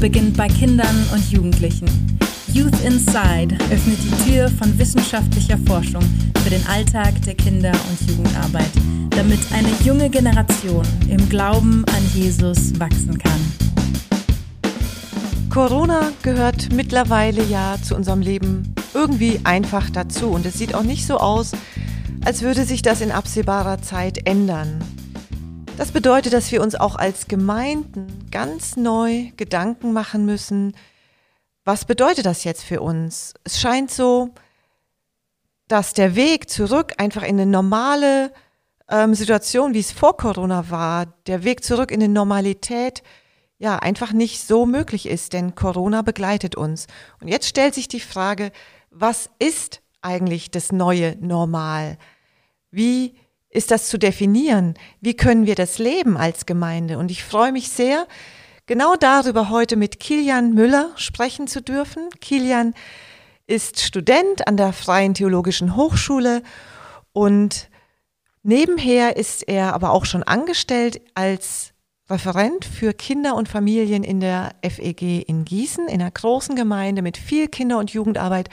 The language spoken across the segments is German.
beginnt bei Kindern und Jugendlichen. Youth Inside öffnet die Tür von wissenschaftlicher Forschung für den Alltag der Kinder- und Jugendarbeit, damit eine junge Generation im Glauben an Jesus wachsen kann. Corona gehört mittlerweile ja zu unserem Leben irgendwie einfach dazu und es sieht auch nicht so aus, als würde sich das in absehbarer Zeit ändern. Das bedeutet, dass wir uns auch als Gemeinden ganz neu Gedanken machen müssen, was bedeutet das jetzt für uns? Es scheint so, dass der Weg zurück einfach in eine normale ähm, Situation, wie es vor Corona war, der Weg zurück in eine Normalität, ja, einfach nicht so möglich ist, denn Corona begleitet uns. Und jetzt stellt sich die Frage, was ist eigentlich das neue Normal? Wie ist das zu definieren? Wie können wir das leben als Gemeinde? Und ich freue mich sehr, genau darüber heute mit Kilian Müller sprechen zu dürfen. Kilian ist Student an der Freien Theologischen Hochschule und nebenher ist er aber auch schon angestellt als Referent für Kinder und Familien in der FEG in Gießen, in einer großen Gemeinde mit viel Kinder- und Jugendarbeit.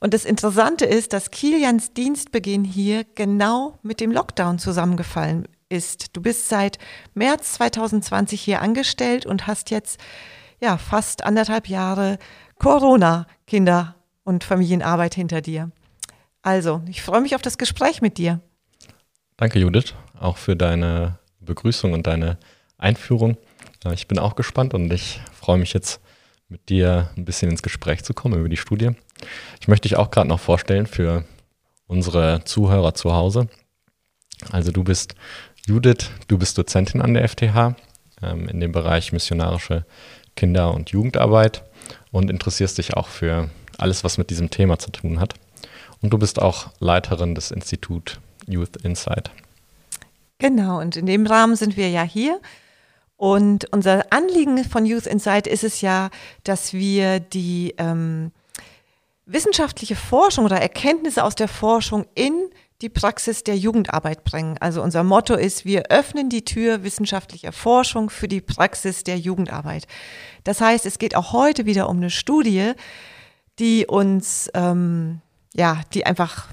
Und das Interessante ist, dass Kilians Dienstbeginn hier genau mit dem Lockdown zusammengefallen ist. Du bist seit März 2020 hier angestellt und hast jetzt ja fast anderthalb Jahre Corona Kinder- und Familienarbeit hinter dir. Also, ich freue mich auf das Gespräch mit dir. Danke, Judith, auch für deine Begrüßung und deine Einführung. Ich bin auch gespannt und ich freue mich jetzt mit dir ein bisschen ins Gespräch zu kommen über die Studie. Ich möchte dich auch gerade noch vorstellen für unsere Zuhörer zu Hause. Also du bist Judith, du bist Dozentin an der FTH ähm, in dem Bereich missionarische Kinder- und Jugendarbeit und interessierst dich auch für alles, was mit diesem Thema zu tun hat. Und du bist auch Leiterin des Institut Youth Insight. Genau, und in dem Rahmen sind wir ja hier und unser Anliegen von Youth Insight ist es ja, dass wir die ähm, wissenschaftliche Forschung oder Erkenntnisse aus der Forschung in die Praxis der Jugendarbeit bringen. Also unser Motto ist, wir öffnen die Tür wissenschaftlicher Forschung für die Praxis der Jugendarbeit. Das heißt, es geht auch heute wieder um eine Studie, die uns, ähm, ja, die einfach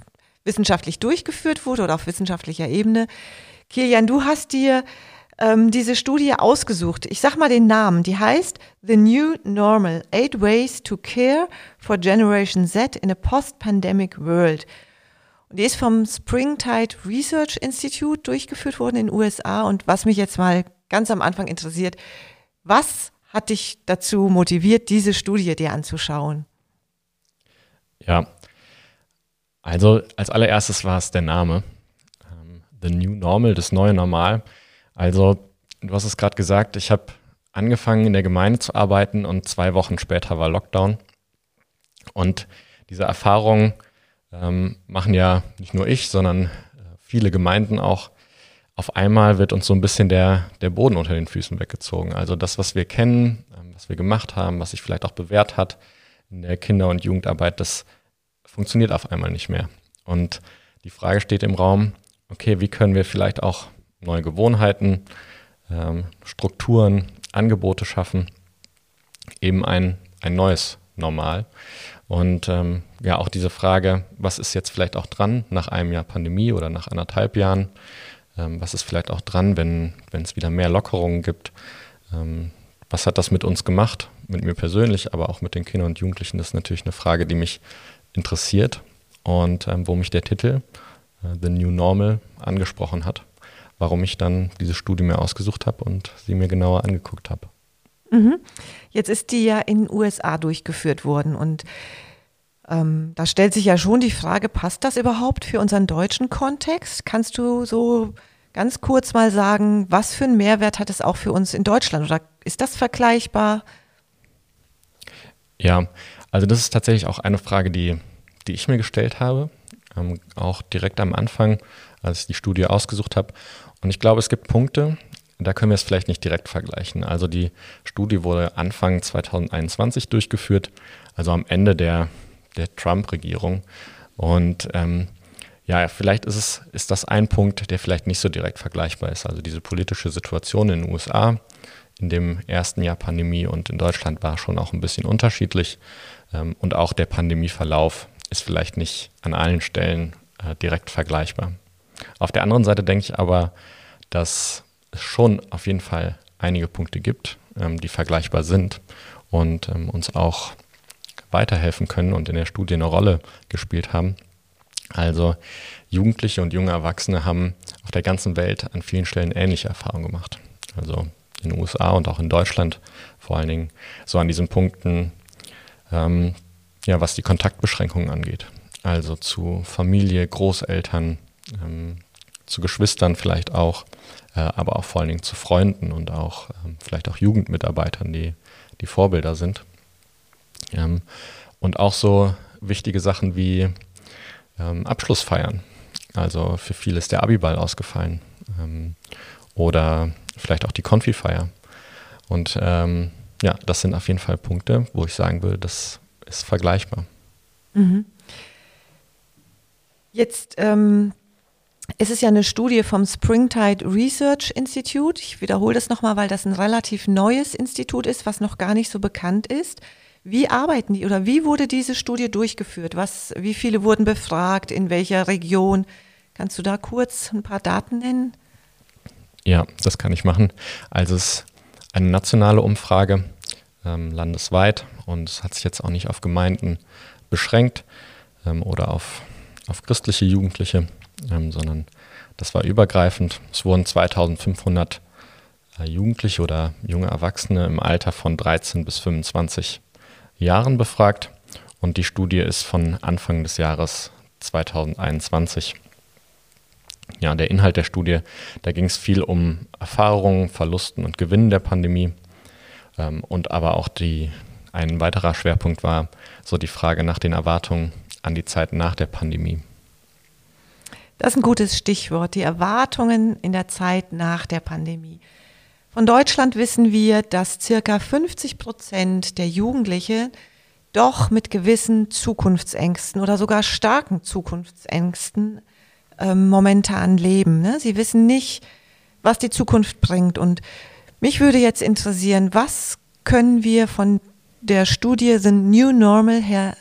wissenschaftlich durchgeführt wurde oder auf wissenschaftlicher Ebene. Kilian, du hast dir ähm, diese Studie ausgesucht. Ich sag mal den Namen. Die heißt The New Normal: Eight Ways to Care for Generation Z in a Post-Pandemic World. Und die ist vom Springtide Research Institute durchgeführt worden in den USA. Und was mich jetzt mal ganz am Anfang interessiert, was hat dich dazu motiviert, diese Studie dir anzuschauen? Ja, also als allererstes war es der Name. Ähm, The New Normal, das neue Normal. Also, du hast es gerade gesagt, ich habe angefangen in der Gemeinde zu arbeiten und zwei Wochen später war Lockdown. Und diese Erfahrungen ähm, machen ja nicht nur ich, sondern äh, viele Gemeinden auch. Auf einmal wird uns so ein bisschen der, der Boden unter den Füßen weggezogen. Also das, was wir kennen, ähm, was wir gemacht haben, was sich vielleicht auch bewährt hat in der Kinder- und Jugendarbeit, das funktioniert auf einmal nicht mehr. Und die Frage steht im Raum, okay, wie können wir vielleicht auch neue Gewohnheiten, ähm, Strukturen, Angebote schaffen, eben ein, ein neues Normal. Und ähm, ja, auch diese Frage, was ist jetzt vielleicht auch dran nach einem Jahr Pandemie oder nach anderthalb Jahren? Ähm, was ist vielleicht auch dran, wenn es wieder mehr Lockerungen gibt? Ähm, was hat das mit uns gemacht? Mit mir persönlich, aber auch mit den Kindern und Jugendlichen. Das ist natürlich eine Frage, die mich interessiert und ähm, wo mich der Titel äh, The New Normal angesprochen hat warum ich dann diese Studie mir ausgesucht habe und sie mir genauer angeguckt habe. Mhm. Jetzt ist die ja in den USA durchgeführt worden und ähm, da stellt sich ja schon die Frage, passt das überhaupt für unseren deutschen Kontext? Kannst du so ganz kurz mal sagen, was für einen Mehrwert hat es auch für uns in Deutschland oder ist das vergleichbar? Ja, also das ist tatsächlich auch eine Frage, die, die ich mir gestellt habe, ähm, auch direkt am Anfang, als ich die Studie ausgesucht habe. Und ich glaube, es gibt Punkte, da können wir es vielleicht nicht direkt vergleichen. Also die Studie wurde Anfang 2021 durchgeführt, also am Ende der, der Trump-Regierung. Und ähm, ja, vielleicht ist es, ist das ein Punkt, der vielleicht nicht so direkt vergleichbar ist. Also diese politische Situation in den USA in dem ersten Jahr Pandemie und in Deutschland war schon auch ein bisschen unterschiedlich. Ähm, und auch der Pandemieverlauf ist vielleicht nicht an allen Stellen äh, direkt vergleichbar. Auf der anderen Seite denke ich aber, dass es schon auf jeden Fall einige Punkte gibt, ähm, die vergleichbar sind und ähm, uns auch weiterhelfen können und in der Studie eine Rolle gespielt haben. Also Jugendliche und junge Erwachsene haben auf der ganzen Welt an vielen Stellen ähnliche Erfahrungen gemacht. Also in den USA und auch in Deutschland vor allen Dingen so an diesen Punkten, ähm, ja, was die Kontaktbeschränkungen angeht. Also zu Familie, Großeltern, ähm, zu Geschwistern vielleicht auch, äh, aber auch vor allen Dingen zu Freunden und auch ähm, vielleicht auch Jugendmitarbeitern, die, die Vorbilder sind. Ähm, und auch so wichtige Sachen wie ähm, Abschlussfeiern. Also für viele ist der Abiball ausgefallen. Ähm, oder vielleicht auch die Konfifeier. Und ähm, ja, das sind auf jeden Fall Punkte, wo ich sagen würde, das ist vergleichbar. Mhm. Jetzt ähm, es ist ja eine Studie vom Springtide Research Institute. Ich wiederhole das nochmal, weil das ein relativ neues Institut ist, was noch gar nicht so bekannt ist. Wie arbeiten die oder wie wurde diese Studie durchgeführt? Was, wie viele wurden befragt? In welcher Region? Kannst du da kurz ein paar Daten nennen? Ja, das kann ich machen. Also es ist eine nationale Umfrage ähm, landesweit und es hat sich jetzt auch nicht auf Gemeinden beschränkt ähm, oder auf, auf christliche Jugendliche, ähm, sondern das war übergreifend. Es wurden 2500 äh, Jugendliche oder junge Erwachsene im Alter von 13 bis 25 Jahren befragt und die Studie ist von Anfang des Jahres 2021. Ja, der Inhalt der Studie, da ging es viel um Erfahrungen, Verlusten und Gewinnen der Pandemie ähm, und aber auch die, ein weiterer Schwerpunkt war so die Frage nach den Erwartungen an die Zeit nach der Pandemie. Das ist ein gutes Stichwort, die Erwartungen in der Zeit nach der Pandemie. Von Deutschland wissen wir, dass circa 50 Prozent der Jugendlichen doch mit gewissen Zukunftsängsten oder sogar starken Zukunftsängsten äh, momentan leben. Ne? Sie wissen nicht, was die Zukunft bringt. Und mich würde jetzt interessieren, was können wir von der Studie The New Normal her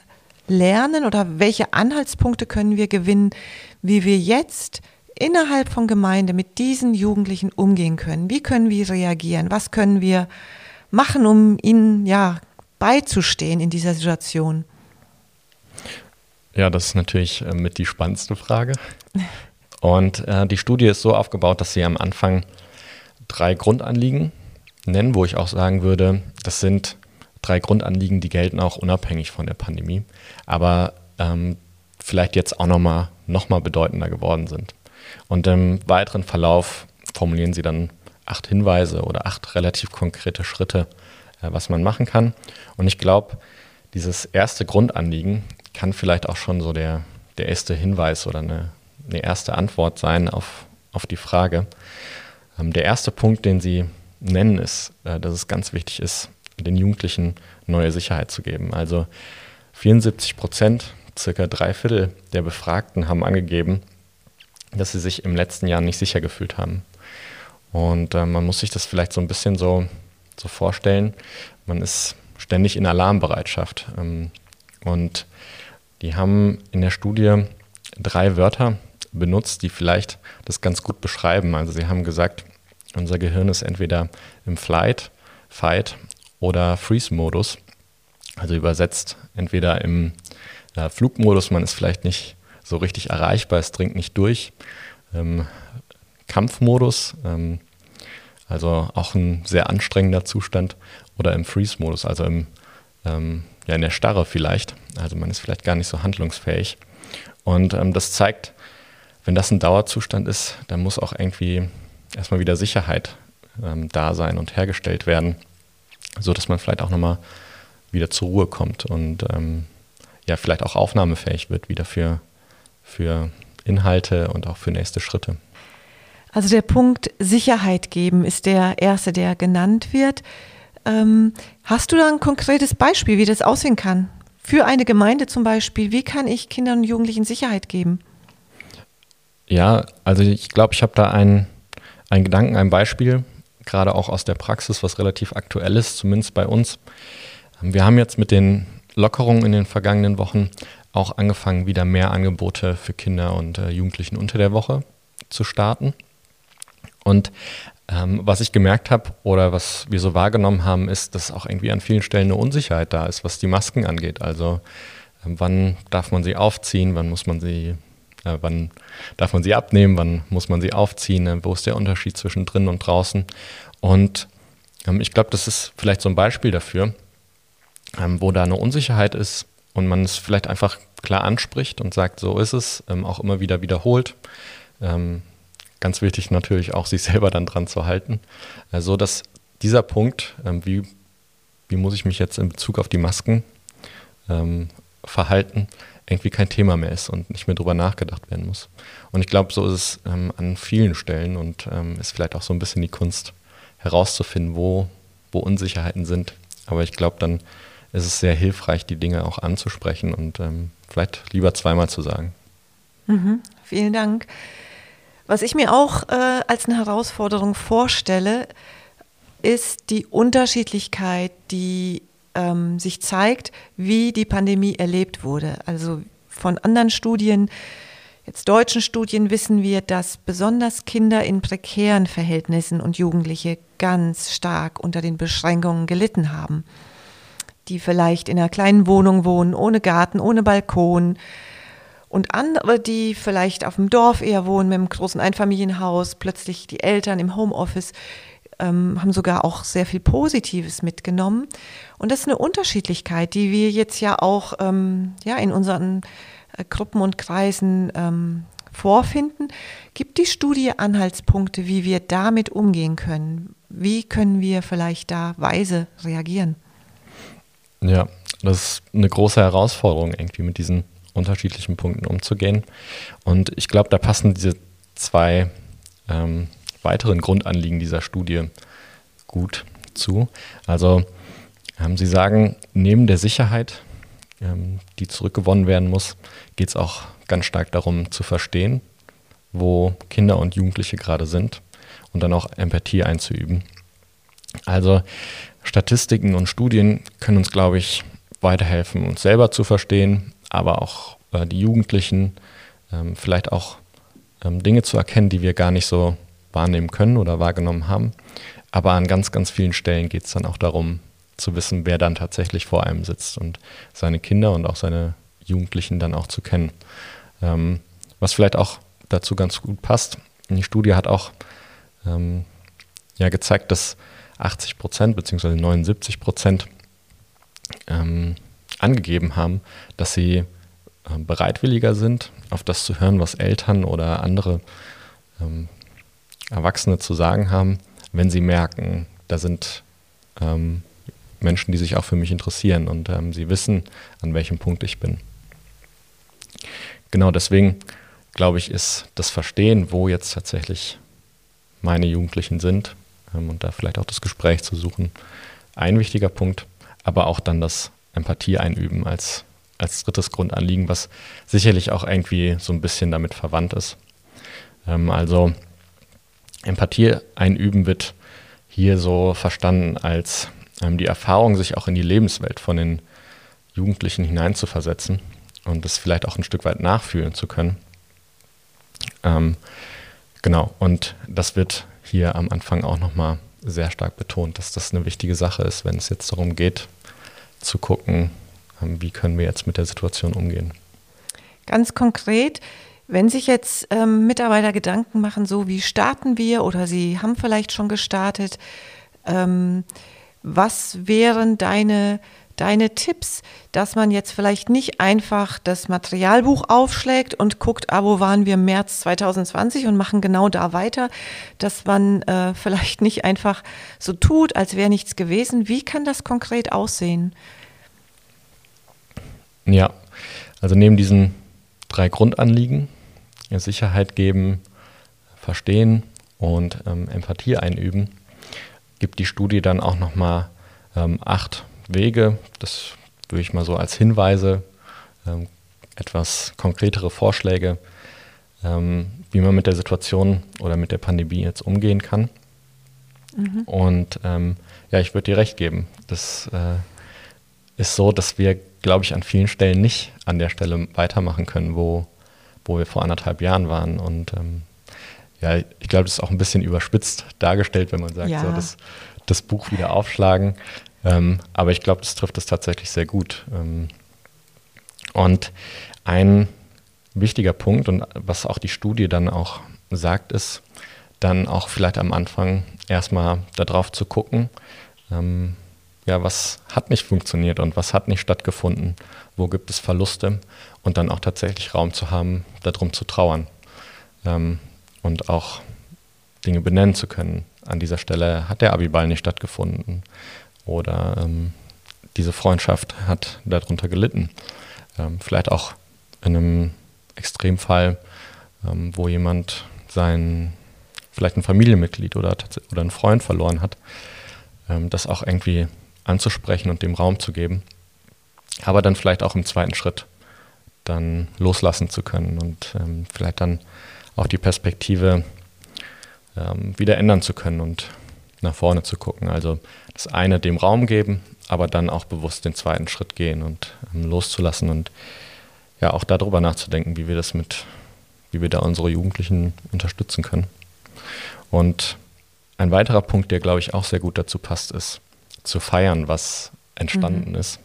lernen oder welche Anhaltspunkte können wir gewinnen, wie wir jetzt innerhalb von Gemeinde mit diesen Jugendlichen umgehen können. Wie können wir reagieren? Was können wir machen, um ihnen ja beizustehen in dieser Situation? Ja, das ist natürlich äh, mit die spannendste Frage. Und äh, die Studie ist so aufgebaut, dass sie am Anfang drei Grundanliegen nennen, wo ich auch sagen würde, das sind drei Grundanliegen, die gelten auch unabhängig von der Pandemie, aber ähm, vielleicht jetzt auch nochmal noch mal bedeutender geworden sind. Und im weiteren Verlauf formulieren sie dann acht Hinweise oder acht relativ konkrete Schritte, äh, was man machen kann. Und ich glaube, dieses erste Grundanliegen kann vielleicht auch schon so der, der erste Hinweis oder eine, eine erste Antwort sein auf, auf die Frage. Ähm, der erste Punkt, den sie nennen, ist, äh, dass es ganz wichtig ist, den Jugendlichen neue Sicherheit zu geben. Also 74 Prozent, circa drei Viertel der Befragten haben angegeben, dass sie sich im letzten Jahr nicht sicher gefühlt haben. Und äh, man muss sich das vielleicht so ein bisschen so, so vorstellen. Man ist ständig in Alarmbereitschaft. Ähm, und die haben in der Studie drei Wörter benutzt, die vielleicht das ganz gut beschreiben. Also sie haben gesagt, unser Gehirn ist entweder im Flight, Fight oder Freeze-Modus. Also übersetzt entweder im äh, Flugmodus, man ist vielleicht nicht so richtig erreichbar, es dringt nicht durch. Ähm, Kampfmodus, ähm, also auch ein sehr anstrengender Zustand, oder im Freeze-Modus, also im, ähm, ja, in der Starre vielleicht. Also man ist vielleicht gar nicht so handlungsfähig. Und ähm, das zeigt, wenn das ein Dauerzustand ist, dann muss auch irgendwie erstmal wieder Sicherheit ähm, da sein und hergestellt werden so dass man vielleicht auch nochmal wieder zur Ruhe kommt und ähm, ja, vielleicht auch aufnahmefähig wird wieder für, für Inhalte und auch für nächste Schritte. Also der Punkt Sicherheit geben ist der erste, der genannt wird. Ähm, hast du da ein konkretes Beispiel, wie das aussehen kann? Für eine Gemeinde zum Beispiel, wie kann ich Kindern und Jugendlichen Sicherheit geben? Ja, also ich glaube, ich habe da einen, einen Gedanken, ein Beispiel gerade auch aus der Praxis, was relativ aktuell ist, zumindest bei uns. Wir haben jetzt mit den Lockerungen in den vergangenen Wochen auch angefangen, wieder mehr Angebote für Kinder und äh, Jugendlichen unter der Woche zu starten. Und ähm, was ich gemerkt habe oder was wir so wahrgenommen haben, ist, dass auch irgendwie an vielen Stellen eine Unsicherheit da ist, was die Masken angeht. Also ähm, wann darf man sie aufziehen, wann muss man sie, äh, wann darf man sie abnehmen, wann muss man sie aufziehen, äh, wo ist der Unterschied zwischen drinnen und draußen. Und ähm, ich glaube, das ist vielleicht so ein Beispiel dafür, ähm, wo da eine Unsicherheit ist und man es vielleicht einfach klar anspricht und sagt, so ist es, ähm, auch immer wieder wiederholt. Ähm, ganz wichtig natürlich auch, sich selber dann dran zu halten, äh, so dass dieser Punkt, ähm, wie, wie muss ich mich jetzt in Bezug auf die Masken ähm, verhalten, irgendwie kein Thema mehr ist und nicht mehr drüber nachgedacht werden muss. Und ich glaube, so ist es ähm, an vielen Stellen und ähm, ist vielleicht auch so ein bisschen die Kunst herauszufinden, wo, wo Unsicherheiten sind. Aber ich glaube, dann ist es sehr hilfreich, die Dinge auch anzusprechen und ähm, vielleicht lieber zweimal zu sagen. Mhm, vielen Dank. Was ich mir auch äh, als eine Herausforderung vorstelle, ist die Unterschiedlichkeit, die ähm, sich zeigt, wie die Pandemie erlebt wurde. Also von anderen Studien, jetzt deutschen Studien, wissen wir, dass besonders Kinder in prekären Verhältnissen und Jugendliche ganz stark unter den Beschränkungen gelitten haben die vielleicht in einer kleinen Wohnung wohnen, ohne Garten, ohne Balkon. Und andere, die vielleicht auf dem Dorf eher wohnen, mit einem großen Einfamilienhaus, plötzlich die Eltern im Homeoffice, ähm, haben sogar auch sehr viel Positives mitgenommen. Und das ist eine Unterschiedlichkeit, die wir jetzt ja auch ähm, ja, in unseren äh, Gruppen und Kreisen ähm, vorfinden. Gibt die Studie Anhaltspunkte, wie wir damit umgehen können? Wie können wir vielleicht da weise reagieren? Ja, das ist eine große Herausforderung, irgendwie mit diesen unterschiedlichen Punkten umzugehen. Und ich glaube, da passen diese zwei ähm, weiteren Grundanliegen dieser Studie gut zu. Also Sie sagen, neben der Sicherheit, ähm, die zurückgewonnen werden muss, geht es auch ganz stark darum zu verstehen, wo Kinder und Jugendliche gerade sind und dann auch Empathie einzuüben. Also Statistiken und Studien können uns, glaube ich, weiterhelfen, uns selber zu verstehen, aber auch äh, die Jugendlichen ähm, vielleicht auch ähm, Dinge zu erkennen, die wir gar nicht so wahrnehmen können oder wahrgenommen haben. Aber an ganz, ganz vielen Stellen geht es dann auch darum, zu wissen, wer dann tatsächlich vor einem sitzt und seine Kinder und auch seine Jugendlichen dann auch zu kennen. Ähm, was vielleicht auch dazu ganz gut passt. Die Studie hat auch ähm, ja, gezeigt, dass 80 Prozent bzw. 79 Prozent ähm, angegeben haben, dass sie äh, bereitwilliger sind, auf das zu hören, was Eltern oder andere ähm, Erwachsene zu sagen haben, wenn sie merken, da sind ähm, Menschen, die sich auch für mich interessieren und ähm, sie wissen, an welchem Punkt ich bin. Genau deswegen glaube ich, ist das Verstehen, wo jetzt tatsächlich meine Jugendlichen sind, ähm, und da vielleicht auch das Gespräch zu suchen. Ein wichtiger Punkt, aber auch dann das Empathie einüben als, als drittes Grundanliegen, was sicherlich auch irgendwie so ein bisschen damit verwandt ist. Ähm, also Empathie einüben wird hier so verstanden als die Erfahrung, sich auch in die Lebenswelt von den Jugendlichen hineinzuversetzen und das vielleicht auch ein Stück weit nachfühlen zu können. Ähm, genau, und das wird hier am Anfang auch nochmal sehr stark betont, dass das eine wichtige Sache ist, wenn es jetzt darum geht, zu gucken, ähm, wie können wir jetzt mit der Situation umgehen. Ganz konkret, wenn sich jetzt ähm, Mitarbeiter Gedanken machen, so wie starten wir oder sie haben vielleicht schon gestartet, ähm, was wären deine deine Tipps, dass man jetzt vielleicht nicht einfach das Materialbuch aufschlägt und guckt, ah, wo waren wir im März 2020 und machen genau da weiter, dass man äh, vielleicht nicht einfach so tut, als wäre nichts gewesen. Wie kann das konkret aussehen? Ja, also neben diesen drei Grundanliegen, Sicherheit geben, verstehen und ähm, Empathie einüben, gibt die Studie dann auch nochmal ähm, acht Wege, das würde ich mal so als Hinweise, ähm, etwas konkretere Vorschläge, ähm, wie man mit der Situation oder mit der Pandemie jetzt umgehen kann. Mhm. Und ähm, ja, ich würde dir recht geben. Das äh, ist so, dass wir, glaube ich, an vielen Stellen nicht an der Stelle weitermachen können, wo, wo wir vor anderthalb Jahren waren. Und ähm, ja, ich glaube, das ist auch ein bisschen überspitzt dargestellt, wenn man sagt, ja. so das, das Buch wieder aufschlagen. Ähm, aber ich glaube, das trifft es tatsächlich sehr gut. Ähm, und ein wichtiger Punkt und was auch die Studie dann auch sagt, ist, dann auch vielleicht am Anfang erstmal darauf zu gucken, ähm, ja, was hat nicht funktioniert und was hat nicht stattgefunden, wo gibt es Verluste und dann auch tatsächlich Raum zu haben, darum zu trauern ähm, und auch Dinge benennen zu können. An dieser Stelle hat der Abiball nicht stattgefunden oder ähm, diese Freundschaft hat darunter gelitten. Ähm, vielleicht auch in einem Extremfall, ähm, wo jemand sein, vielleicht ein Familienmitglied oder, oder einen Freund verloren hat, ähm, das auch irgendwie anzusprechen und dem Raum zu geben. Aber dann vielleicht auch im zweiten Schritt dann loslassen zu können und ähm, vielleicht dann auch die Perspektive ähm, wieder ändern zu können und nach vorne zu gucken. Also das eine dem Raum geben, aber dann auch bewusst den zweiten Schritt gehen und ähm, loszulassen und ja auch darüber nachzudenken, wie wir das mit, wie wir da unsere Jugendlichen unterstützen können. Und ein weiterer Punkt, der glaube ich auch sehr gut dazu passt, ist zu feiern, was entstanden mhm. ist.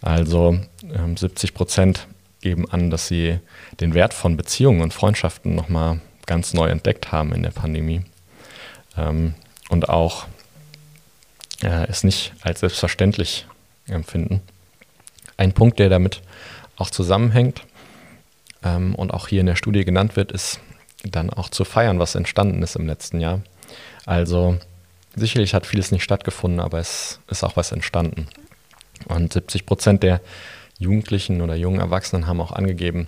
Also ähm, 70 Prozent geben an, dass sie den Wert von Beziehungen und Freundschaften nochmal ganz neu entdeckt haben in der Pandemie. Ähm, und auch äh, es nicht als selbstverständlich empfinden. Ein Punkt, der damit auch zusammenhängt ähm, und auch hier in der Studie genannt wird, ist dann auch zu feiern, was entstanden ist im letzten Jahr. Also sicherlich hat vieles nicht stattgefunden, aber es ist auch was entstanden. Und 70 Prozent der Jugendlichen oder jungen Erwachsenen haben auch angegeben,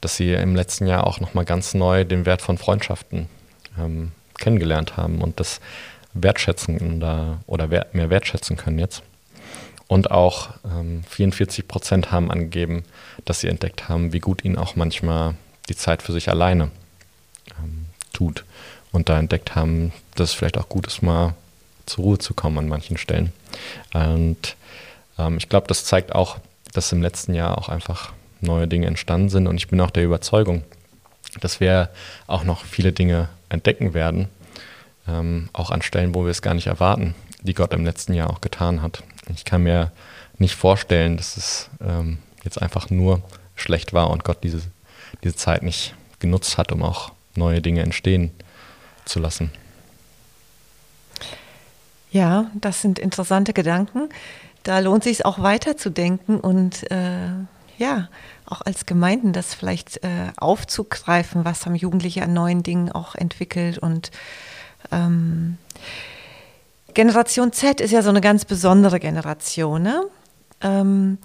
dass sie im letzten Jahr auch nochmal ganz neu den Wert von Freundschaften ähm, kennengelernt haben und das wertschätzen oder, oder mehr wertschätzen können jetzt. Und auch ähm, 44 Prozent haben angegeben, dass sie entdeckt haben, wie gut ihnen auch manchmal die Zeit für sich alleine ähm, tut. Und da entdeckt haben, dass es vielleicht auch gut ist, mal zur Ruhe zu kommen an manchen Stellen. Und ähm, ich glaube, das zeigt auch, dass im letzten Jahr auch einfach neue Dinge entstanden sind. Und ich bin auch der Überzeugung, dass wir auch noch viele Dinge entdecken werden, ähm, auch an Stellen, wo wir es gar nicht erwarten, die Gott im letzten Jahr auch getan hat. Ich kann mir nicht vorstellen, dass es ähm, jetzt einfach nur schlecht war und Gott diese, diese Zeit nicht genutzt hat, um auch neue Dinge entstehen zu lassen. Ja, das sind interessante Gedanken. Da lohnt sich auch weiterzudenken und äh, ja, auch als Gemeinden das vielleicht äh, aufzugreifen, was haben Jugendliche an neuen Dingen auch entwickelt und ähm, Generation Z ist ja so eine ganz besondere Generation. Ne? Ähm,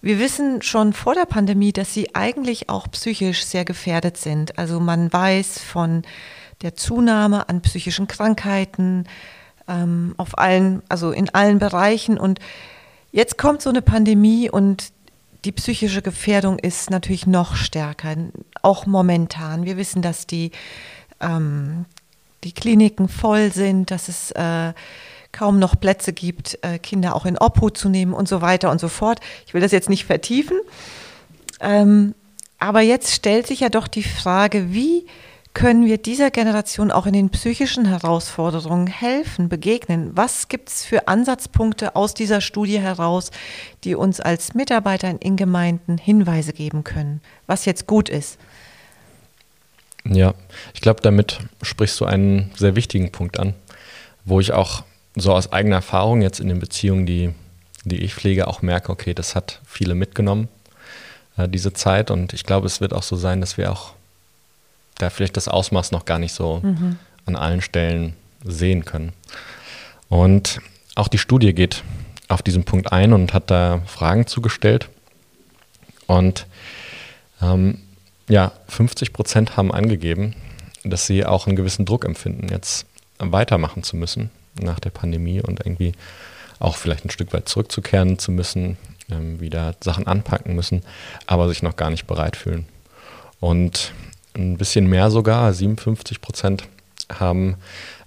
wir wissen schon vor der Pandemie, dass sie eigentlich auch psychisch sehr gefährdet sind. Also man weiß von der Zunahme an psychischen Krankheiten ähm, auf allen, also in allen Bereichen. Und jetzt kommt so eine Pandemie und die psychische Gefährdung ist natürlich noch stärker, auch momentan. Wir wissen, dass die ähm, die Kliniken voll sind, dass es äh, kaum noch Plätze gibt, äh, Kinder auch in Obhut zu nehmen und so weiter und so fort. Ich will das jetzt nicht vertiefen. Ähm, aber jetzt stellt sich ja doch die Frage, wie können wir dieser Generation auch in den psychischen Herausforderungen helfen, begegnen? Was gibt es für Ansatzpunkte aus dieser Studie heraus, die uns als Mitarbeiter in Gemeinden Hinweise geben können, was jetzt gut ist? Ja, ich glaube, damit sprichst du einen sehr wichtigen Punkt an, wo ich auch so aus eigener Erfahrung jetzt in den Beziehungen, die, die ich pflege, auch merke, okay, das hat viele mitgenommen, äh, diese Zeit. Und ich glaube, es wird auch so sein, dass wir auch da vielleicht das Ausmaß noch gar nicht so mhm. an allen Stellen sehen können. Und auch die Studie geht auf diesen Punkt ein und hat da Fragen zugestellt. Und ähm, ja, 50 Prozent haben angegeben, dass sie auch einen gewissen Druck empfinden, jetzt weitermachen zu müssen nach der Pandemie und irgendwie auch vielleicht ein Stück weit zurückzukehren zu müssen, ähm, wieder Sachen anpacken müssen, aber sich noch gar nicht bereit fühlen. Und ein bisschen mehr sogar, 57 Prozent haben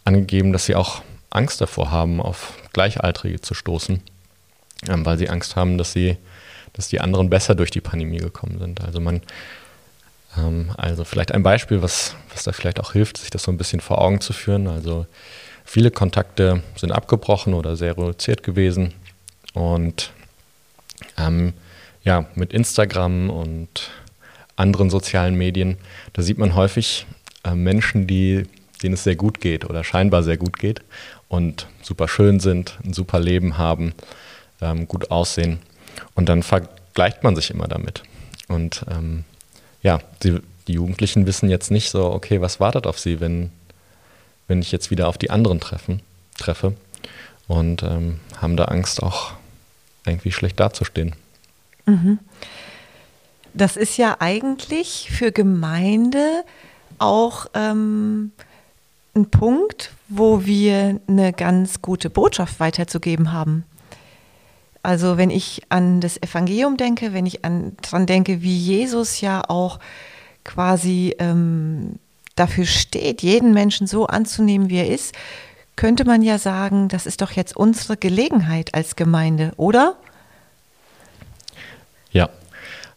angegeben, dass sie auch Angst davor haben, auf Gleichaltrige zu stoßen, ähm, weil sie Angst haben, dass sie, dass die anderen besser durch die Pandemie gekommen sind. Also man, ähm, also vielleicht ein Beispiel, was, was da vielleicht auch hilft, sich das so ein bisschen vor Augen zu führen. Also viele Kontakte sind abgebrochen oder sehr reduziert gewesen und ähm, ja, mit Instagram und anderen sozialen Medien, da sieht man häufig äh, Menschen, die, denen es sehr gut geht oder scheinbar sehr gut geht und super schön sind, ein super Leben haben, ähm, gut aussehen. Und dann vergleicht man sich immer damit. Und ähm, ja, die, die, Jugendlichen wissen jetzt nicht so, okay, was wartet auf sie, wenn, wenn ich jetzt wieder auf die anderen treffen, treffe und ähm, haben da Angst, auch irgendwie schlecht dazustehen. Mhm. Das ist ja eigentlich für Gemeinde auch ähm, ein Punkt, wo wir eine ganz gute Botschaft weiterzugeben haben. Also wenn ich an das Evangelium denke, wenn ich an, dran denke, wie Jesus ja auch quasi ähm, dafür steht, jeden Menschen so anzunehmen, wie er ist, könnte man ja sagen, das ist doch jetzt unsere Gelegenheit als Gemeinde, oder?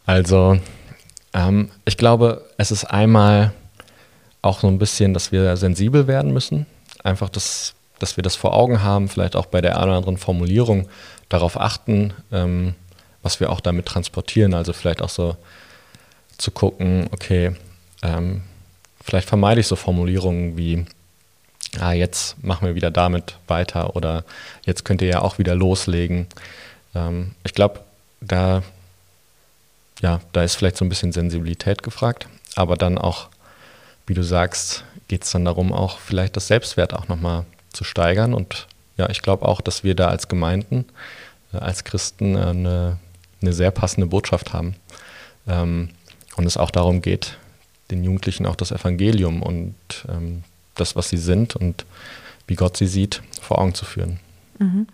Also ähm, ich glaube, es ist einmal auch so ein bisschen, dass wir sensibel werden müssen. Einfach, dass, dass wir das vor Augen haben, vielleicht auch bei der einen oder anderen Formulierung darauf achten, ähm, was wir auch damit transportieren. Also vielleicht auch so zu gucken, okay, ähm, vielleicht vermeide ich so Formulierungen wie, ah, jetzt machen wir wieder damit weiter oder jetzt könnt ihr ja auch wieder loslegen. Ähm, ich glaube, da ja, da ist vielleicht so ein bisschen Sensibilität gefragt, aber dann auch, wie du sagst, geht es dann darum, auch vielleicht das Selbstwert auch nochmal zu steigern. Und ja, ich glaube auch, dass wir da als Gemeinden, äh, als Christen äh, eine, eine sehr passende Botschaft haben. Ähm, und es auch darum geht, den Jugendlichen auch das Evangelium und ähm, das, was sie sind und wie Gott sie sieht, vor Augen zu führen. Mhm.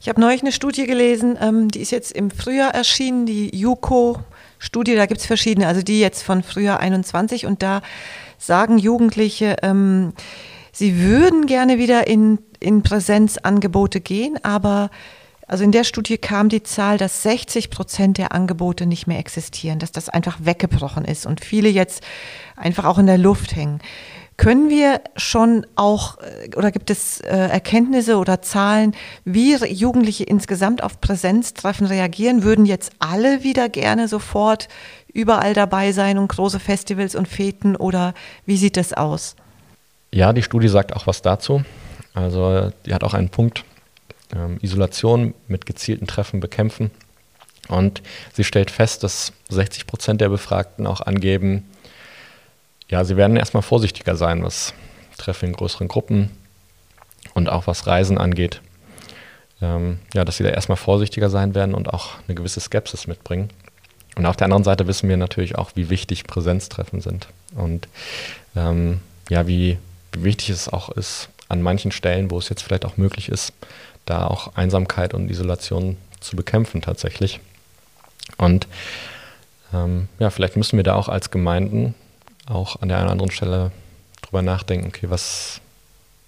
Ich habe neulich eine Studie gelesen, ähm, die ist jetzt im Frühjahr erschienen, die JUCO Studie, da gibt es verschiedene, also die jetzt von Frühjahr 21 und da sagen Jugendliche, ähm, sie würden gerne wieder in, in Präsenzangebote gehen, aber also in der Studie kam die Zahl, dass 60 Prozent der Angebote nicht mehr existieren, dass das einfach weggebrochen ist und viele jetzt einfach auch in der Luft hängen. Können wir schon auch äh, oder gibt es äh, Erkenntnisse oder Zahlen, wie Jugendliche insgesamt auf Präsenztreffen reagieren? Würden jetzt alle wieder gerne sofort überall dabei sein und große Festivals und Feten oder wie sieht das aus? Ja, die Studie sagt auch was dazu. Also die hat auch einen Punkt, ähm, Isolation mit gezielten Treffen bekämpfen. Und sie stellt fest, dass 60 Prozent der Befragten auch angeben, ja, sie werden erstmal vorsichtiger sein, was Treffen in größeren Gruppen und auch was Reisen angeht. Ähm, ja, dass sie da erstmal vorsichtiger sein werden und auch eine gewisse Skepsis mitbringen. Und auf der anderen Seite wissen wir natürlich auch, wie wichtig Präsenztreffen sind und ähm, ja, wie, wie wichtig es auch ist, an manchen Stellen, wo es jetzt vielleicht auch möglich ist, da auch Einsamkeit und Isolation zu bekämpfen tatsächlich. Und ähm, ja, vielleicht müssen wir da auch als Gemeinden auch an der einen oder anderen Stelle drüber nachdenken, okay, was,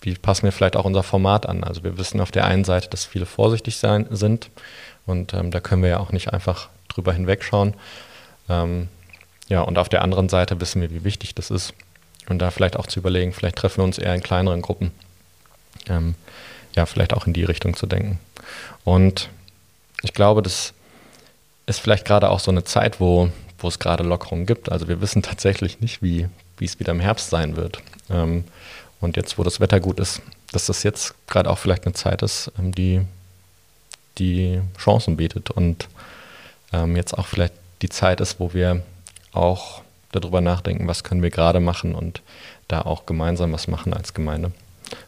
wie passen wir vielleicht auch unser Format an? Also wir wissen auf der einen Seite, dass viele vorsichtig sein, sind und ähm, da können wir ja auch nicht einfach drüber hinwegschauen. Ähm, ja, und auf der anderen Seite wissen wir, wie wichtig das ist. Und da vielleicht auch zu überlegen, vielleicht treffen wir uns eher in kleineren Gruppen. Ähm, ja, vielleicht auch in die Richtung zu denken. Und ich glaube, das ist vielleicht gerade auch so eine Zeit, wo wo es gerade Lockerungen gibt. Also wir wissen tatsächlich nicht, wie, es wieder im Herbst sein wird. Ähm, und jetzt, wo das Wetter gut ist, dass das jetzt gerade auch vielleicht eine Zeit ist, ähm, die, die Chancen bietet und ähm, jetzt auch vielleicht die Zeit ist, wo wir auch darüber nachdenken, was können wir gerade machen und da auch gemeinsam was machen als Gemeinde.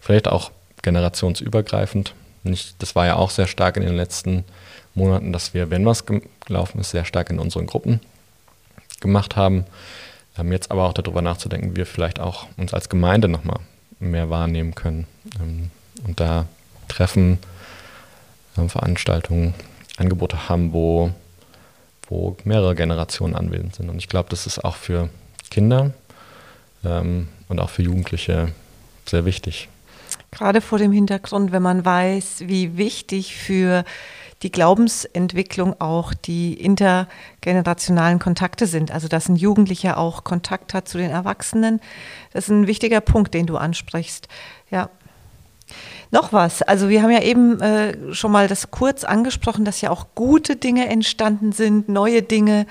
Vielleicht auch generationsübergreifend. Nicht, das war ja auch sehr stark in den letzten Monaten, dass wir, wenn was gelaufen ist, sehr stark in unseren Gruppen gemacht haben. Ähm, jetzt aber auch darüber nachzudenken, wie wir vielleicht auch uns als Gemeinde nochmal mehr wahrnehmen können ähm, und da Treffen, ähm, Veranstaltungen, Angebote haben, wo, wo mehrere Generationen anwesend sind. Und ich glaube, das ist auch für Kinder ähm, und auch für Jugendliche sehr wichtig. Gerade vor dem Hintergrund, wenn man weiß, wie wichtig für die Glaubensentwicklung auch die intergenerationalen Kontakte sind. Also dass ein Jugendlicher auch Kontakt hat zu den Erwachsenen. Das ist ein wichtiger Punkt, den du ansprichst. Ja. Noch was. Also wir haben ja eben äh, schon mal das kurz angesprochen, dass ja auch gute Dinge entstanden sind, neue Dinge.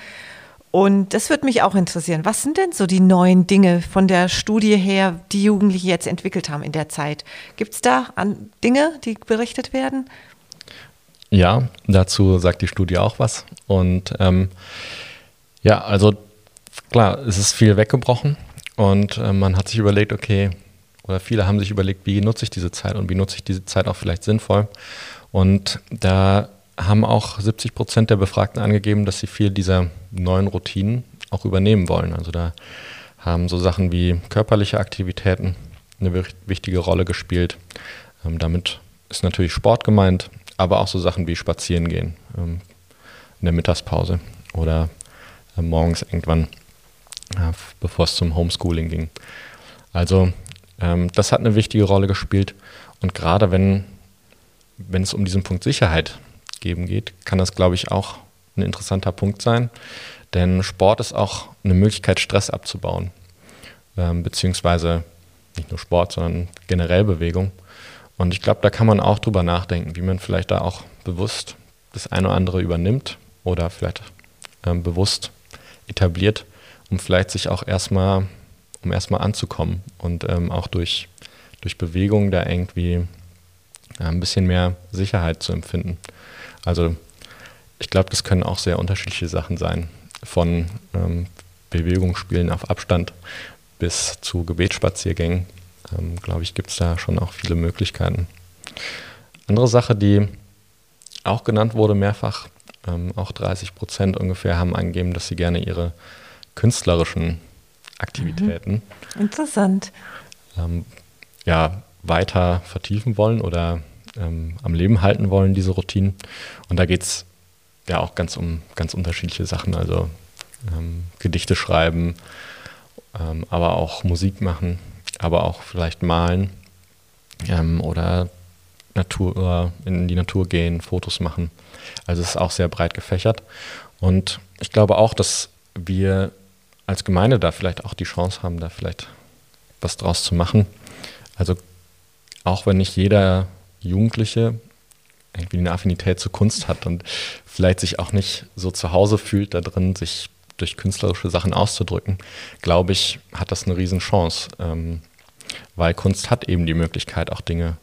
Und das würde mich auch interessieren. Was sind denn so die neuen Dinge von der Studie her, die Jugendliche jetzt entwickelt haben in der Zeit? Gibt es da Dinge, die berichtet werden? Ja, dazu sagt die Studie auch was. Und ähm, ja, also klar, es ist viel weggebrochen und äh, man hat sich überlegt, okay, oder viele haben sich überlegt, wie nutze ich diese Zeit und wie nutze ich diese Zeit auch vielleicht sinnvoll. Und da haben auch 70 Prozent der Befragten angegeben, dass sie viel dieser neuen Routinen auch übernehmen wollen. Also da haben so Sachen wie körperliche Aktivitäten eine wichtige Rolle gespielt. Ähm, damit ist natürlich Sport gemeint, aber auch so Sachen wie Spazieren gehen ähm, in der Mittagspause oder äh, morgens irgendwann, äh, bevor es zum Homeschooling ging. Also ähm, das hat eine wichtige Rolle gespielt und gerade wenn, wenn es um diesen Punkt Sicherheit geben geht, kann das, glaube ich, auch ein interessanter Punkt sein, denn Sport ist auch eine Möglichkeit, Stress abzubauen, ähm, beziehungsweise nicht nur Sport, sondern generell Bewegung. Und ich glaube, da kann man auch drüber nachdenken, wie man vielleicht da auch bewusst das eine oder andere übernimmt oder vielleicht ähm, bewusst etabliert, um vielleicht sich auch erstmal, um erstmal anzukommen und ähm, auch durch, durch Bewegung da irgendwie ja, ein bisschen mehr Sicherheit zu empfinden. Also ich glaube, das können auch sehr unterschiedliche Sachen sein. Von ähm, Bewegungsspielen auf Abstand bis zu Gebetsspaziergängen ähm, glaube ich, gibt es da schon auch viele Möglichkeiten. Andere Sache, die auch genannt wurde mehrfach, ähm, auch 30 Prozent ungefähr haben angegeben, dass sie gerne ihre künstlerischen Aktivitäten mhm. interessant ähm, ja weiter vertiefen wollen oder ähm, am Leben halten wollen diese Routinen und da geht es ja auch ganz um ganz unterschiedliche Sachen also ähm, Gedichte schreiben ähm, aber auch Musik machen aber auch vielleicht malen ähm, oder Natur, in die Natur gehen, Fotos machen. Also es ist auch sehr breit gefächert. Und ich glaube auch, dass wir als Gemeinde da vielleicht auch die Chance haben, da vielleicht was draus zu machen. Also auch wenn nicht jeder Jugendliche irgendwie eine Affinität zur Kunst hat und vielleicht sich auch nicht so zu Hause fühlt da drin, sich durch künstlerische Sachen auszudrücken, glaube ich, hat das eine Riesenchance. Ähm, weil Kunst hat eben die Möglichkeit, auch Dinge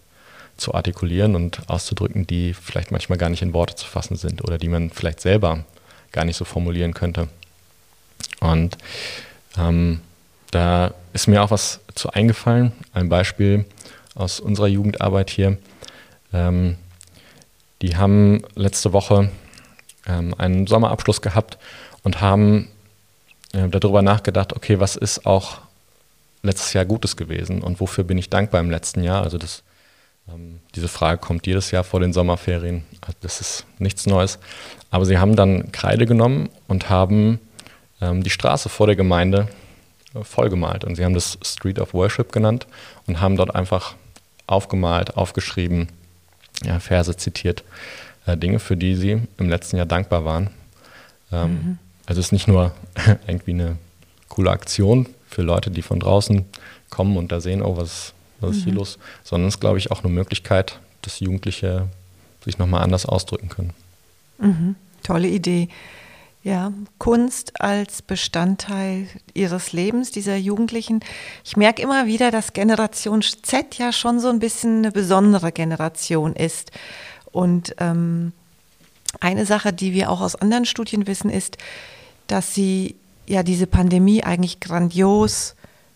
zu artikulieren und auszudrücken, die vielleicht manchmal gar nicht in Worte zu fassen sind oder die man vielleicht selber gar nicht so formulieren könnte. Und ähm, da ist mir auch was zu eingefallen. Ein Beispiel aus unserer Jugendarbeit hier. Ähm, die haben letzte Woche ähm, einen Sommerabschluss gehabt und haben äh, darüber nachgedacht, okay, was ist auch letztes Jahr Gutes gewesen und wofür bin ich dankbar im letzten Jahr? Also das, ähm, diese Frage kommt jedes Jahr vor den Sommerferien. Also das ist nichts Neues. Aber sie haben dann Kreide genommen und haben ähm, die Straße vor der Gemeinde äh, vollgemalt. Und sie haben das Street of Worship genannt und haben dort einfach aufgemalt, aufgeschrieben, ja, Verse zitiert, äh, Dinge, für die sie im letzten Jahr dankbar waren. Ähm, mhm. Also es ist nicht nur irgendwie eine coole Aktion für Leute, die von draußen kommen und da sehen, oh, was, was ist hier mhm. los, sondern es ist, glaube ich, auch eine Möglichkeit, dass Jugendliche sich nochmal anders ausdrücken können. Mhm. Tolle Idee. Ja, Kunst als Bestandteil ihres Lebens, dieser Jugendlichen. Ich merke immer wieder, dass Generation Z ja schon so ein bisschen eine besondere Generation ist. Und ähm, eine Sache, die wir auch aus anderen Studien wissen, ist, dass sie ja diese Pandemie eigentlich grandios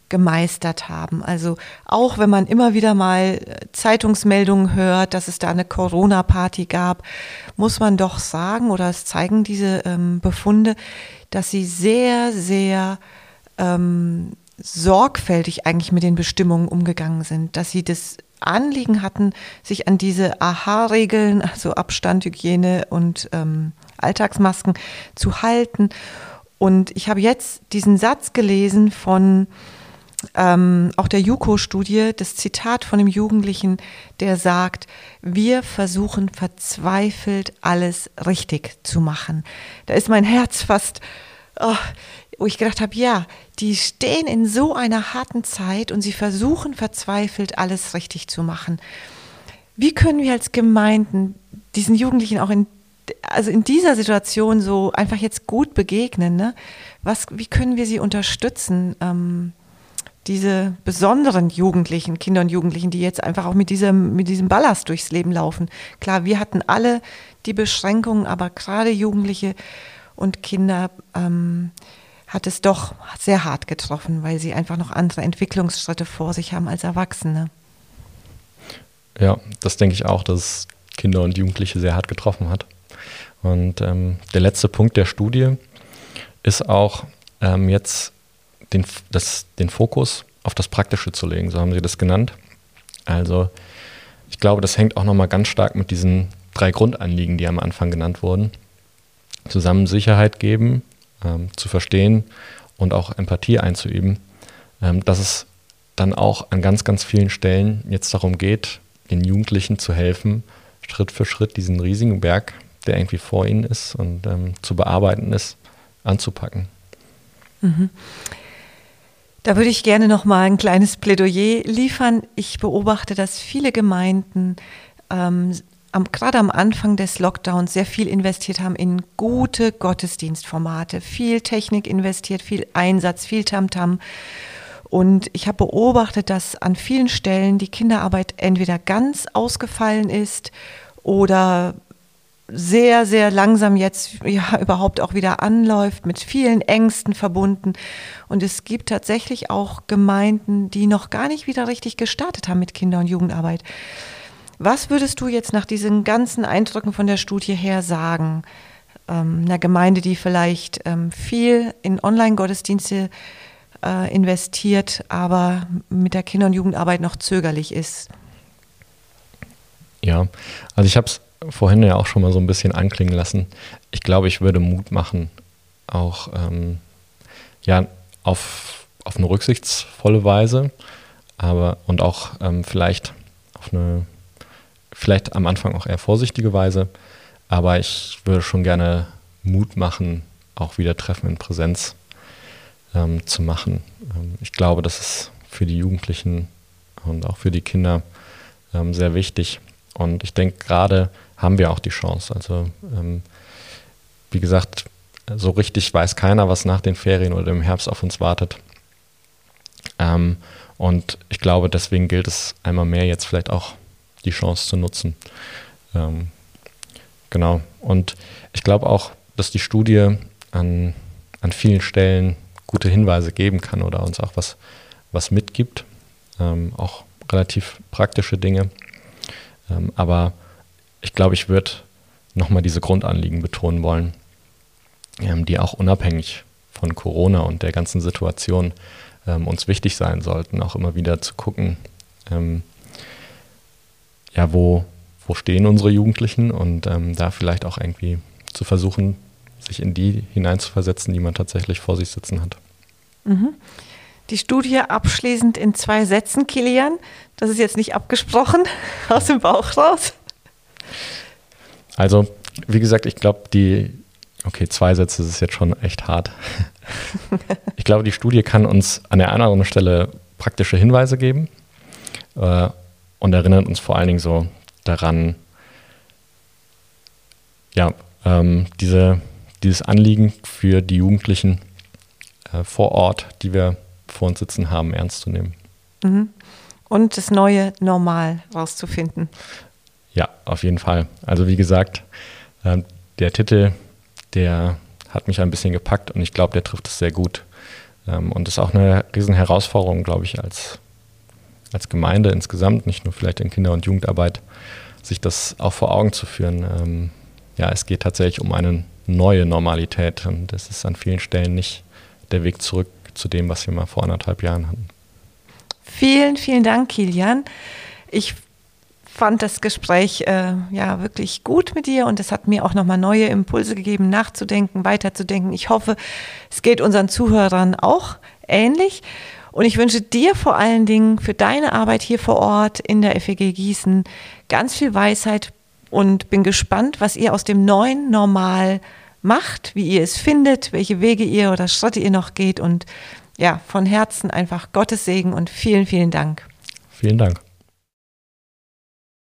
gemeistert haben. Also auch wenn man immer wieder mal äh, Zeitungsmeldungen hört, dass es da eine Corona-Party gab, muss man doch sagen, oder es zeigen diese ähm, Befunde, dass sie sehr, sehr ähm, sorgfältig eigentlich mit den Bestimmungen umgegangen sind, dass sie das Anliegen hatten, sich an diese AHA-Regeln, also Abstand, Hygiene und ähm, Alltagsmasken zu halten und ich habe jetzt diesen Satz gelesen von ähm, auch der JUKO-Studie das Zitat von dem Jugendlichen, der sagt, wir versuchen verzweifelt alles richtig zu machen. Da ist mein Herz fast, oh, wo ich gedacht habe, ja, die stehen in so einer harten Zeit und sie versuchen verzweifelt alles richtig zu machen. Wie können wir als Gemeinden diesen Jugendlichen auch in also in dieser Situation so einfach jetzt gut begegnen? Ne? Was, wie können wir sie unterstützen? Ähm, diese besonderen Jugendlichen, Kinder und Jugendlichen, die jetzt einfach auch mit diesem, mit diesem Ballast durchs Leben laufen. Klar, wir hatten alle die Beschränkungen, aber gerade Jugendliche und Kinder ähm, hat es doch sehr hart getroffen, weil sie einfach noch andere Entwicklungsschritte vor sich haben als Erwachsene. Ja, das denke ich auch, dass Kinder und Jugendliche sehr hart getroffen hat. Und ähm, der letzte Punkt der Studie ist auch ähm, jetzt den, das, den Fokus auf das Praktische zu legen, so haben sie das genannt. Also ich glaube, das hängt auch nochmal ganz stark mit diesen drei Grundanliegen, die am Anfang genannt wurden. Zusammen Sicherheit geben, ähm, zu verstehen und auch Empathie einzuüben, ähm, dass es dann auch an ganz, ganz vielen Stellen jetzt darum geht, den Jugendlichen zu helfen, Schritt für Schritt diesen riesigen Berg, der irgendwie vor ihnen ist und ähm, zu bearbeiten ist, anzupacken. Mhm. Da würde ich gerne noch mal ein kleines Plädoyer liefern. Ich beobachte, dass viele Gemeinden ähm, am, gerade am Anfang des Lockdowns sehr viel investiert haben in gute Gottesdienstformate, viel Technik investiert, viel Einsatz, viel Tamtam. -Tam. Und ich habe beobachtet, dass an vielen Stellen die Kinderarbeit entweder ganz ausgefallen ist oder sehr, sehr langsam jetzt ja überhaupt auch wieder anläuft, mit vielen Ängsten verbunden. Und es gibt tatsächlich auch Gemeinden, die noch gar nicht wieder richtig gestartet haben mit Kinder- und Jugendarbeit. Was würdest du jetzt nach diesen ganzen Eindrücken von der Studie her sagen? Ähm, einer Gemeinde, die vielleicht ähm, viel in Online-Gottesdienste äh, investiert, aber mit der Kinder- und Jugendarbeit noch zögerlich ist. Ja, also ich habe es vorhin ja auch schon mal so ein bisschen anklingen lassen. Ich glaube, ich würde Mut machen, auch ähm, ja, auf, auf eine rücksichtsvolle Weise, aber und auch ähm, vielleicht auf eine, vielleicht am Anfang auch eher vorsichtige Weise, aber ich würde schon gerne Mut machen, auch wieder Treffen in Präsenz ähm, zu machen. Ähm, ich glaube, das ist für die Jugendlichen und auch für die Kinder ähm, sehr wichtig. Und ich denke, gerade haben wir auch die Chance. Also ähm, wie gesagt, so richtig weiß keiner, was nach den Ferien oder im Herbst auf uns wartet. Ähm, und ich glaube, deswegen gilt es einmal mehr jetzt vielleicht auch die Chance zu nutzen. Ähm, genau. Und ich glaube auch, dass die Studie an, an vielen Stellen gute Hinweise geben kann oder uns auch was, was mitgibt. Ähm, auch relativ praktische Dinge. Ähm, aber ich glaube, ich würde nochmal diese Grundanliegen betonen wollen, ähm, die auch unabhängig von Corona und der ganzen Situation ähm, uns wichtig sein sollten, auch immer wieder zu gucken, ähm, ja, wo, wo stehen unsere Jugendlichen und ähm, da vielleicht auch irgendwie zu versuchen, sich in die hineinzuversetzen, die man tatsächlich vor sich sitzen hat. Mhm. Die Studie abschließend in zwei Sätzen, Kilian. Das ist jetzt nicht abgesprochen, aus dem Bauch raus. Also, wie gesagt, ich glaube, die, okay, zwei Sätze ist jetzt schon echt hart. ich glaube, die Studie kann uns an der einen oder anderen Stelle praktische Hinweise geben äh, und erinnert uns vor allen Dingen so daran, ja, ähm, diese, dieses Anliegen für die Jugendlichen äh, vor Ort, die wir vor uns sitzen haben, ernst zu nehmen. Mhm. Und das neue Normal rauszufinden. Ja, auf jeden Fall. Also wie gesagt, äh, der Titel, der hat mich ein bisschen gepackt und ich glaube, der trifft es sehr gut. Ähm, und ist auch eine riesen Herausforderung, glaube ich, als, als Gemeinde insgesamt, nicht nur vielleicht in Kinder- und Jugendarbeit, sich das auch vor Augen zu führen. Ähm, ja, es geht tatsächlich um eine neue Normalität und es ist an vielen Stellen nicht der Weg zurück zu dem, was wir mal vor anderthalb Jahren hatten. Vielen, vielen Dank, Kilian. Ich fand das Gespräch äh, ja wirklich gut mit dir und es hat mir auch nochmal neue Impulse gegeben, nachzudenken, weiterzudenken. Ich hoffe, es geht unseren Zuhörern auch ähnlich. Und ich wünsche dir vor allen Dingen für deine Arbeit hier vor Ort in der FEG Gießen ganz viel Weisheit und bin gespannt, was ihr aus dem neuen Normal macht, wie ihr es findet, welche Wege ihr oder Schritte ihr noch geht und ja, von Herzen einfach Gottes Segen und vielen, vielen Dank. Vielen Dank.